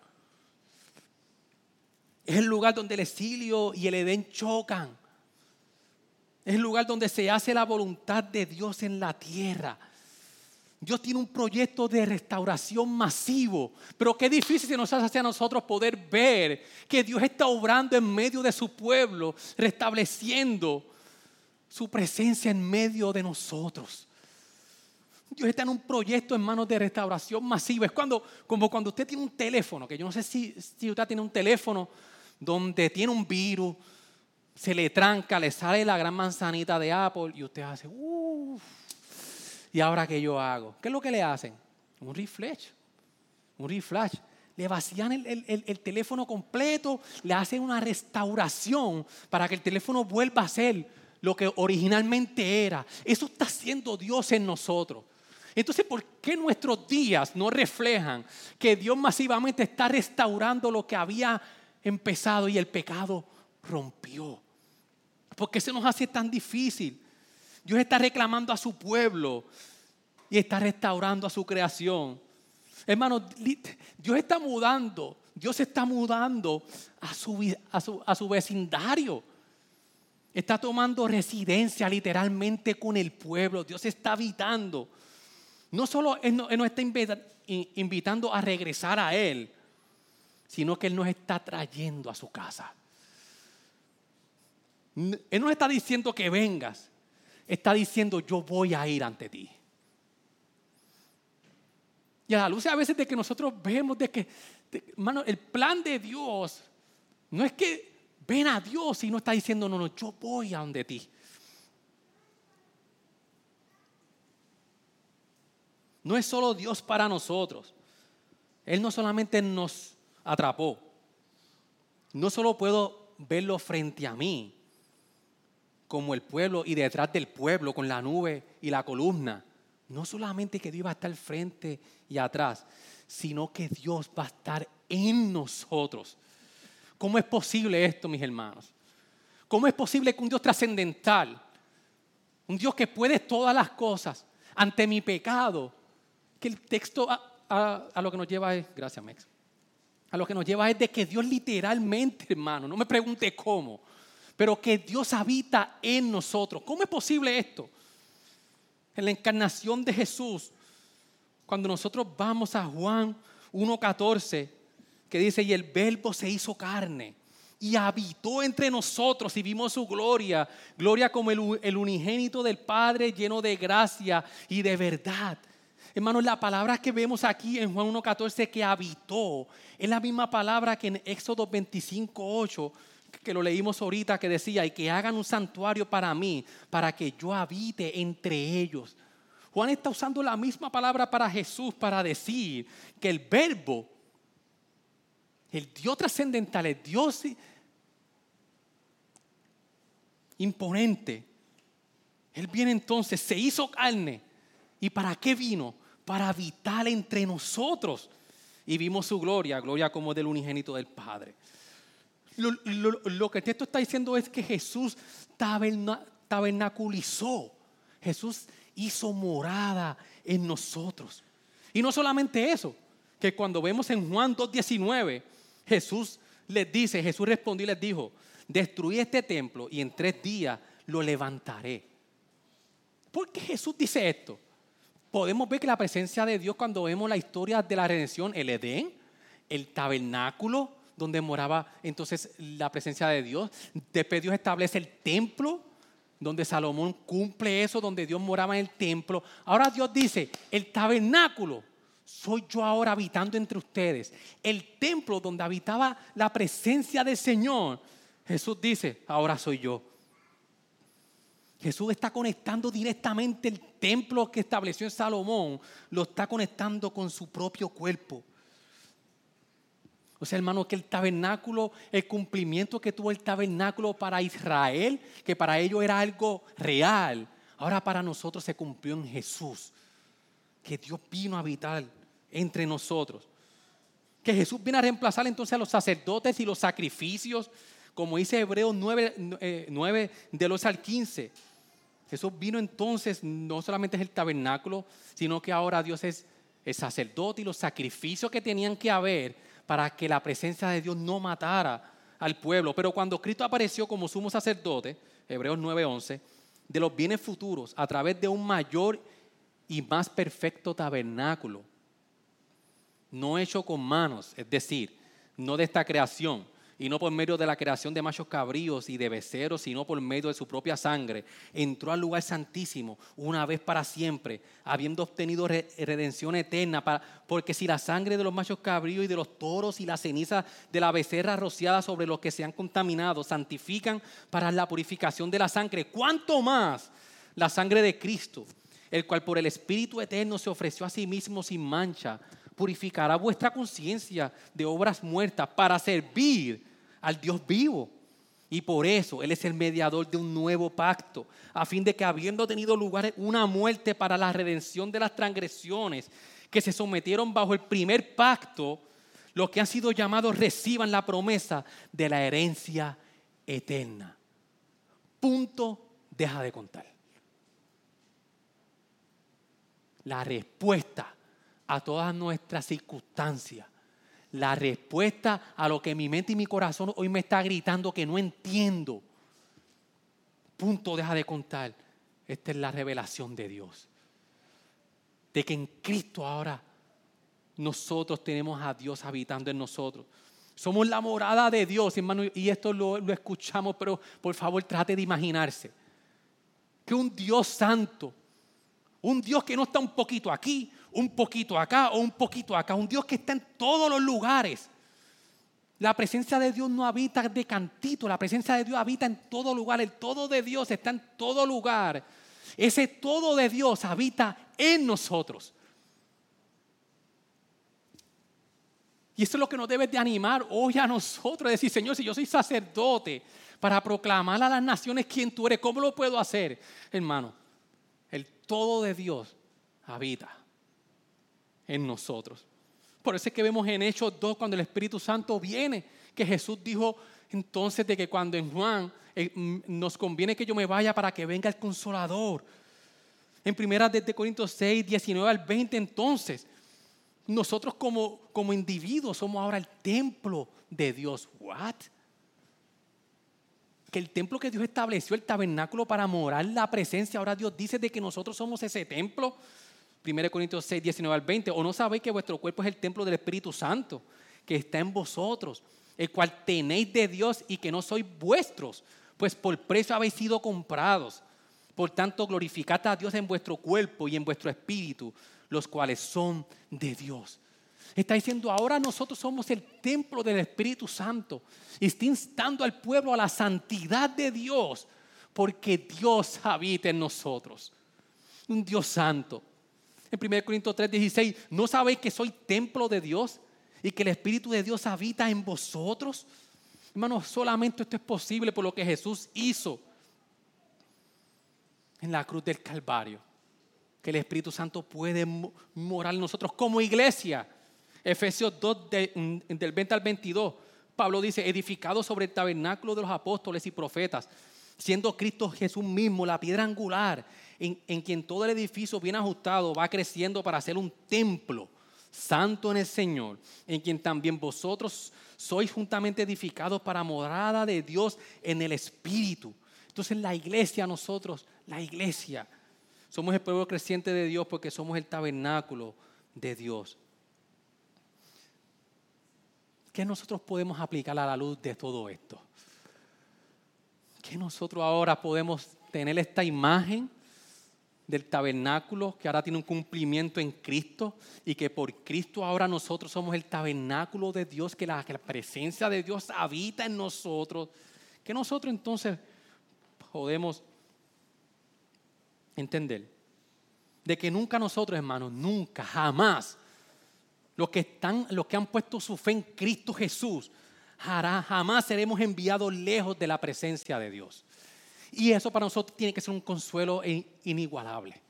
Es el lugar donde el exilio y el Edén chocan. Es el lugar donde se hace la voluntad de Dios en la tierra. Dios tiene un proyecto de restauración masivo, pero qué difícil se nos hace a nosotros poder ver que Dios está obrando en medio de su pueblo, restableciendo su presencia en medio de nosotros. Dios está en un proyecto en manos de restauración masiva. Es cuando, como cuando usted tiene un teléfono, que yo no sé si, si usted tiene un teléfono donde tiene un virus, se le tranca, le sale la gran manzanita de Apple y usted hace, uff, ¿y ahora qué yo hago? ¿Qué es lo que le hacen? Un refresh, un refresh. le vacían el, el, teléfono completo, le hacen una restauración para que el teléfono vuelva a ser lo que originalmente era. Eso está haciendo Dios en nosotros. Entonces, ¿por qué nuestros días no reflejan que Dios masivamente está restaurando lo que había empezado y el pecado rompió? ¿Por qué se nos hace tan difícil? Dios está reclamando a su pueblo y está restaurando a su creación. Hermano, Dios está mudando, Dios está mudando a su, a su, vecindario. Está tomando residencia literalmente con el pueblo. Dios está habitando. No solo Él nos, está invitando a regresar a Él, sino que Él nos está trayendo a su casa. Él no está diciendo que vengas, está diciendo yo voy a ir ante ti. Y a la luz a veces de que nosotros vemos de que, hermano, el plan de Dios no es que ven a Dios y no está diciendo, no, no, yo voy a ti. No es solo Dios para nosotros. Él no solamente nos atrapó. No solo puedo verlo frente a mí, como el pueblo y detrás del pueblo con la nube y la columna. No solamente que Dios va a estar frente y atrás, sino que Dios va a estar en nosotros. ¿Cómo es posible esto, mis hermanos? ¿Cómo es posible que un Dios trascendental, un Dios que puede todas las cosas, ante mi pecado, que el texto a, lo que nos lleva es, gracias lo que nos lleva es de que Dios literalmente, *laughs* hermano, no me pregunte cómo, pero que Dios habita en nosotros. ¿Cómo es posible esto? En la encarnación de Jesús, cuando nosotros vamos a Juan 1.14, que dice, y el verbo se hizo carne y habitó entre nosotros y vimos su gloria, gloria como el unigénito del Padre lleno de gracia y de verdad. Hermanos, la palabra que vemos aquí en Juan 1.14 que habitó es la misma palabra que en Éxodo 25.8 que lo leímos ahorita, que decía, y que hagan un santuario para mí, para que yo habite entre ellos. Juan está usando la misma palabra para Jesús para decir que el verbo, el Dios trascendental, el Dios imponente, Él viene entonces, se hizo carne. ¿Y para qué vino? Para habitar entre nosotros. Y vimos su gloria, gloria como del unigénito del Padre. Lo, que el texto está diciendo es que Jesús tabernaculizó. Jesús hizo morada en nosotros. Y no solamente eso, que cuando vemos en Juan 2.19, Jesús les dice, Jesús respondió y les dijo, destruí este templo y en tres días lo levantaré. ¿Por qué Jesús dice esto? Podemos ver que la presencia de Dios cuando vemos la historia de la redención, el Edén, el tabernáculo, donde moraba entonces la presencia de Dios. Después Dios establece el templo, donde Salomón cumple eso, donde Dios moraba en el templo. Ahora Dios dice, el tabernáculo, soy yo ahora habitando entre ustedes. El templo donde habitaba la presencia del Señor, Jesús dice, ahora soy yo. Jesús está conectando directamente el templo que estableció en Salomón, lo está conectando con su propio cuerpo. O sea, hermano, que el tabernáculo, el cumplimiento que tuvo el tabernáculo para Israel, que para ellos era algo real, ahora para nosotros se cumplió en Jesús. Que Dios vino a habitar entre nosotros. Que Jesús viene a reemplazar entonces a los sacerdotes y los sacrificios, como dice Hebreos 9, 9 eh, de los al 15. Jesús vino entonces, no solamente es el tabernáculo, sino que ahora Dios es el sacerdote y los sacrificios que tenían que haber para que la presencia de Dios no matara al pueblo. Pero cuando Cristo apareció como sumo sacerdote, Hebreos 9:11, de los bienes futuros a través de un mayor y más perfecto tabernáculo, no hecho con manos, es decir, no de esta creación, y no por medio de la creación de machos cabríos y de beceros, sino por medio de su propia sangre, entró al lugar santísimo una vez para siempre, habiendo obtenido redención eterna, porque si la sangre de los machos cabríos y de los toros y la ceniza de la becerra rociada sobre los que se han contaminado santifican para la purificación de la sangre, ¿cuánto más la sangre de Cristo, el cual por el Espíritu eterno se ofreció a sí mismo sin mancha, purificará vuestra conciencia de obras muertas para servir al Dios vivo. Y por eso Él es el mediador de un nuevo pacto, a fin de que habiendo tenido lugar una muerte para la redención de las transgresiones que se sometieron bajo el primer pacto, los que han sido llamados reciban la promesa de la herencia eterna. Punto, deja de contar. La respuesta a todas nuestras circunstancias. La respuesta a lo que mi mente y mi corazón hoy me está gritando que no entiendo. Punto, deja de contar. Esta es la revelación de Dios. De que en Cristo ahora nosotros tenemos a Dios habitando en nosotros. Somos la morada de Dios, hermano, y esto lo, lo escuchamos, pero por favor trate de imaginarse que un Dios santo, un Dios que no está un poquito aquí, un poquito acá o un poquito acá. Un Dios que está en todos los lugares. La presencia de Dios no habita de cantito, la presencia de Dios habita en todo lugar. El todo de Dios está en todo lugar. Ese todo de Dios habita en nosotros. Y eso es lo que nos debe de animar hoy a nosotros. Decir, Señor, si yo soy sacerdote para proclamar a las naciones quién tú eres, ¿cómo lo puedo hacer? Hermano, el todo de Dios habita en nosotros. Por eso es que vemos en Hechos 2 cuando el Espíritu Santo viene, que Jesús dijo entonces de que cuando en Juan eh, nos conviene que yo me vaya para que venga el consolador. En primera desde Corintios 6, 19 al 20 entonces, nosotros como, como individuos somos ahora el templo de Dios. ¿What? Que el templo que Dios estableció, el tabernáculo para morar la presencia, ahora Dios dice de que nosotros somos ese templo. 1 Corintios 6, 19 al 20, o no sabéis que vuestro cuerpo es el templo del Espíritu Santo, que está en vosotros, el cual tenéis de Dios y que no sois vuestros, pues por precio habéis sido comprados. Por tanto, glorificad a Dios en vuestro cuerpo y en vuestro espíritu, los cuales son de Dios. Está diciendo, ahora nosotros somos el templo del Espíritu Santo. Y está instando al pueblo a la santidad de Dios, porque Dios habita en nosotros. Un Dios santo. En 1 Corintios 3, 16, ¿no sabéis que soy templo de Dios y que el Espíritu de Dios habita en vosotros? Hermanos, solamente esto es posible por lo que Jesús hizo en la cruz del Calvario. Que el Espíritu Santo puede morar en nosotros como iglesia. Efesios 2, mm, del 20 al 22. Pablo dice, edificado sobre el tabernáculo de los apóstoles y profetas, siendo Cristo Jesús mismo la piedra angular en, quien todo el edificio bien ajustado va creciendo para ser un templo santo en el Señor, en quien también vosotros sois juntamente edificados para morada de Dios en el Espíritu. Entonces la iglesia, nosotros, la iglesia, somos el pueblo creciente de Dios porque somos el tabernáculo de Dios. ¿Qué nosotros podemos aplicar a la luz de todo esto? ¿Qué nosotros ahora podemos tener esta imagen del tabernáculo que ahora tiene un cumplimiento en Cristo y que por Cristo ahora nosotros somos el tabernáculo de Dios, que la, presencia de Dios habita en nosotros, que nosotros entonces podemos entender de que nunca nosotros, hermanos, nunca, jamás, los que, están, los que han puesto su fe en Cristo Jesús, jamás seremos enviados lejos de la presencia de Dios. Y eso para nosotros tiene que ser un consuelo inigualable.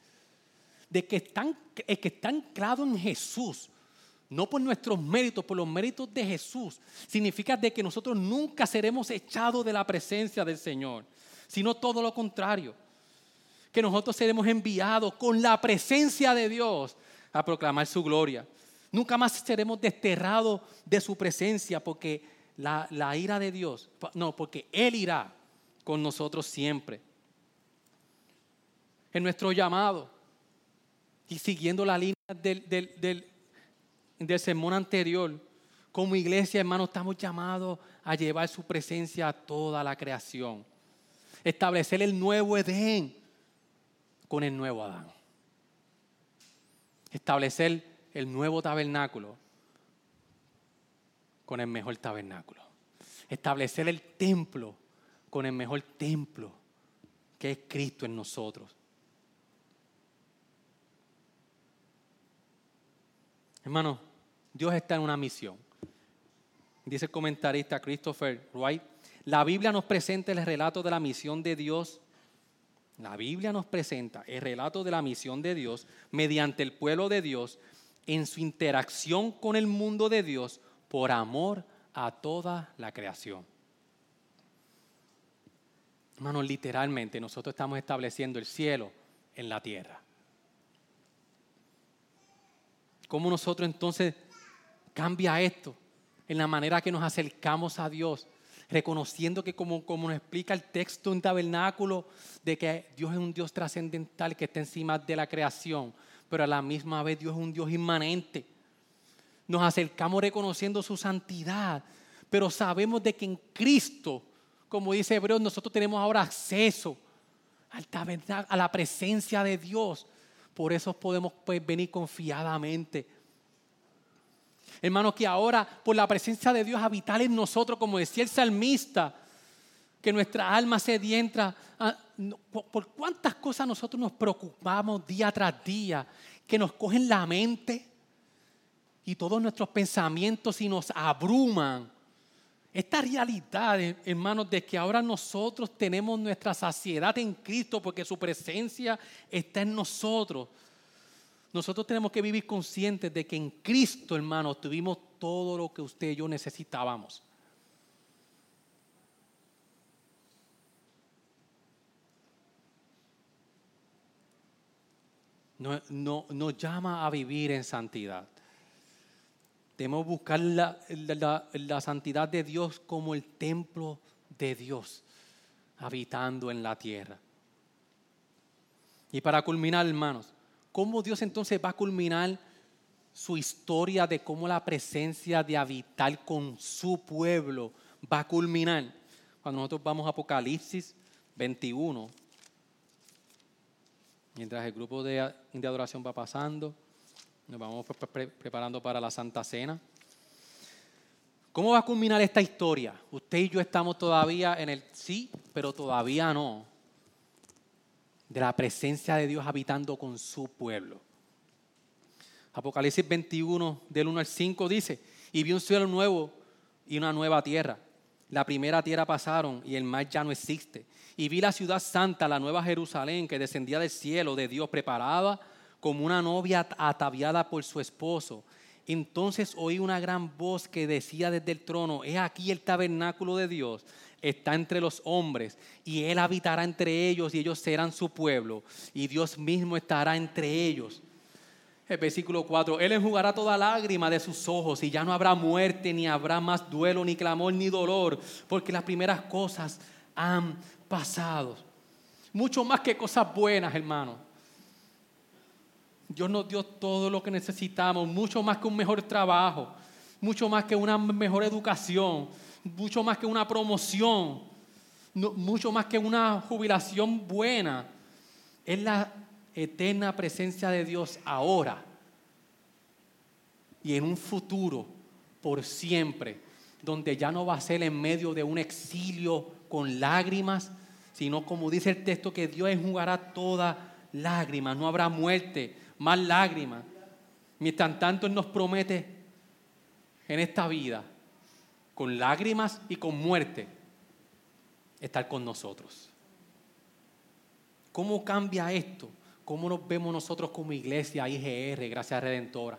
De que están, el que está anclado en Jesús, no por nuestros méritos, por los méritos de Jesús, significa de que nosotros nunca seremos echados de la presencia del Señor, sino todo lo contrario. Que nosotros seremos enviados con la presencia de Dios a proclamar su gloria. Nunca más seremos desterrados de su presencia porque la ira de Dios, no, porque Él irá con nosotros siempre. En nuestro llamado y siguiendo la línea del, del, sermón anterior, como iglesia, hermano, estamos llamados a llevar su presencia a toda la creación. Establecer el nuevo Edén con el nuevo Adán. Establecer el nuevo tabernáculo con el mejor tabernáculo. Establecer el templo con el mejor templo que es Cristo en nosotros. Hermano, Dios está en una misión. Dice el comentarista Christopher Wright, la Biblia nos presenta el relato de la misión de Dios. La Biblia nos presenta el relato de la misión de Dios mediante el pueblo de Dios en su interacción con el mundo de Dios por amor a toda la creación. Hermanos, literalmente nosotros estamos estableciendo el cielo en la tierra. ¿Cómo nosotros entonces cambia esto en la manera que nos acercamos a Dios? Reconociendo que como, como nos explica el texto en tabernáculo, de que Dios es un Dios trascendental que está encima de la creación, pero a la misma vez Dios es un Dios inmanente. Nos acercamos reconociendo su santidad, pero sabemos de que en Cristo, como dice Hebreos, nosotros tenemos ahora acceso a la presencia de Dios. Por eso podemos pues, venir confiadamente. Hermanos, que ahora por la presencia de Dios habitar en nosotros, como decía el salmista, que nuestra alma se dientra. por cuántas cosas nosotros nos preocupamos día tras día, que nos cogen la mente y todos nuestros pensamientos y nos abruman. Esta realidad, hermanos, de que ahora nosotros tenemos nuestra saciedad en Cristo porque su presencia está en nosotros. Nosotros tenemos que vivir conscientes de que en Cristo, hermanos, tuvimos todo lo que usted y yo necesitábamos. No, no, nos llama a vivir en santidad. Debemos buscar la, la, santidad de Dios como el templo de Dios, habitando en la tierra. Y para culminar, hermanos, ¿cómo Dios entonces va a culminar su historia de cómo la presencia de habitar con su pueblo va a culminar? Cuando nosotros vamos a Apocalipsis 21, mientras el grupo de, de adoración va pasando. Nos vamos preparando para la Santa Cena. ¿Cómo va a culminar esta historia? Usted y yo estamos todavía en el sí, pero todavía no. De la presencia de Dios habitando con su pueblo. Apocalipsis 21, del 1 al 5 dice, y vi un cielo nuevo y una nueva tierra. La primera tierra pasaron y el mar ya no existe. Y vi la ciudad santa, la nueva Jerusalén, que descendía del cielo de Dios, preparada como una novia ataviada por su esposo. Entonces oí una gran voz que decía desde el trono, he aquí el tabernáculo de Dios está entre los hombres y Él habitará entre ellos y ellos serán su pueblo y Dios mismo estará entre ellos. El versículo 4, Él enjugará toda lágrima de sus ojos y ya no habrá muerte, ni habrá más duelo, ni clamor, ni dolor, porque las primeras cosas han pasado. Mucho más que cosas buenas, hermano. Dios nos dio todo lo que necesitamos, mucho más que un mejor trabajo, mucho más que una mejor educación, mucho más que una promoción, mucho más que una jubilación buena. Es la eterna presencia de Dios ahora y en un futuro por siempre, donde ya no va a ser en medio de un exilio con lágrimas, sino como dice el texto que Dios enjugará toda lágrima, no habrá muerte, más lágrimas. Mientras tanto Él nos promete en esta vida, con lágrimas y con muerte, estar con nosotros. ¿Cómo cambia esto? ¿Cómo nos vemos nosotros como iglesia IGR, Gracia Redentora?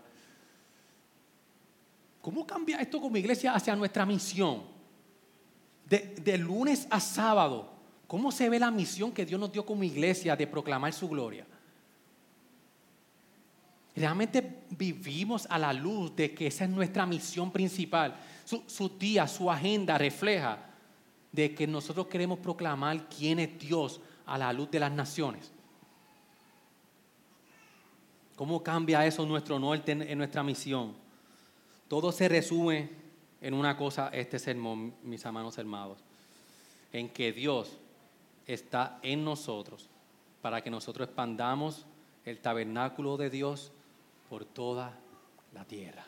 ¿Cómo cambia esto como iglesia hacia nuestra misión? De, de, lunes a sábado, ¿cómo se ve la misión que Dios nos dio como iglesia de proclamar su gloria? Realmente vivimos a la luz de que esa es nuestra misión principal. Su, día, su agenda refleja de que nosotros queremos proclamar quién es Dios a la luz de las naciones. ¿Cómo cambia eso nuestro norte en, en nuestra misión? Todo se resume en una cosa, este sermón, mis hermanos hermanos, en que Dios está en nosotros para que nosotros expandamos el tabernáculo de Dios por toda la tierra.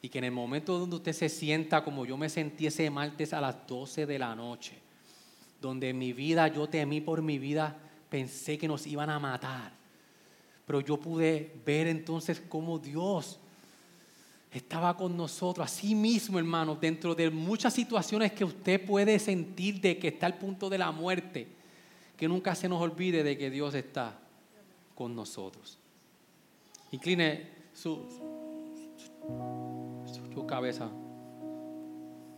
Y que en el momento donde usted se sienta como yo me sentí ese martes a las 12 de la noche, donde en mi vida yo temí por mi vida, pensé que nos iban a matar. Pero yo pude ver entonces cómo Dios estaba con nosotros, así mismo, hermano, dentro de muchas situaciones que usted puede sentir de que está al punto de la muerte, que nunca se nos olvide de que Dios está con nosotros. Incline su, su, cabeza,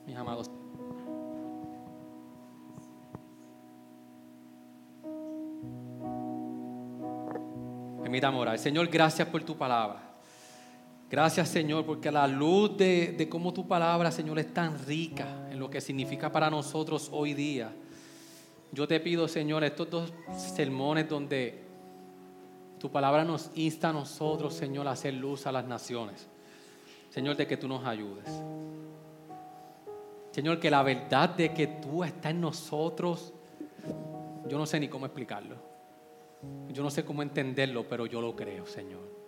mis amados. Permítame orar. Señor, gracias por tu palabra. Gracias, Señor, porque a la luz de, de cómo tu palabra, Señor, es tan rica en lo que significa para nosotros hoy día. Yo te pido, Señor, estos dos sermones donde tu palabra nos insta a nosotros, Señor, a hacer luz a las naciones. Señor, de que tú nos ayudes. Señor, que la verdad de que tú estás en nosotros, yo no sé ni cómo explicarlo. Yo no sé cómo entenderlo, pero yo lo creo, Señor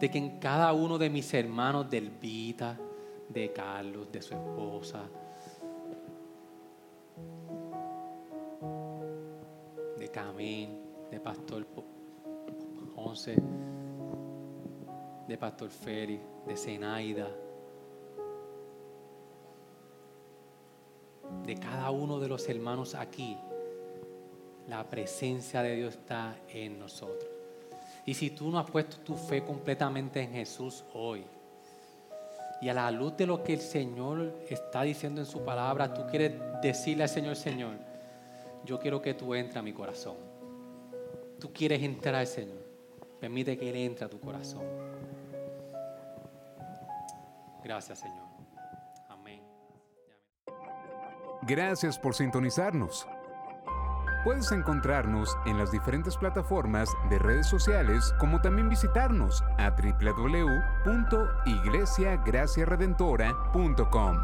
de que en cada uno de mis hermanos del Vita, de Carlos, de su esposa, de Camín, de Pastor De Pastor Félix, de Zenaida, de cada uno de los hermanos aquí, la presencia de Dios está en nosotros. Y si tú no has puesto tu fe completamente en Jesús hoy, y a la luz de lo que el Señor está diciendo en su palabra, tú quieres decirle al Señor, Señor, yo quiero que tú entres a mi corazón. Tú quieres entrar al Señor. Permite que Él entre a tu corazón. Gracias, Señor. Amén. Gracias por sintonizarnos. Puedes encontrarnos en las diferentes plataformas de redes sociales, como también visitarnos a www.iglesiagraciaredentora.com.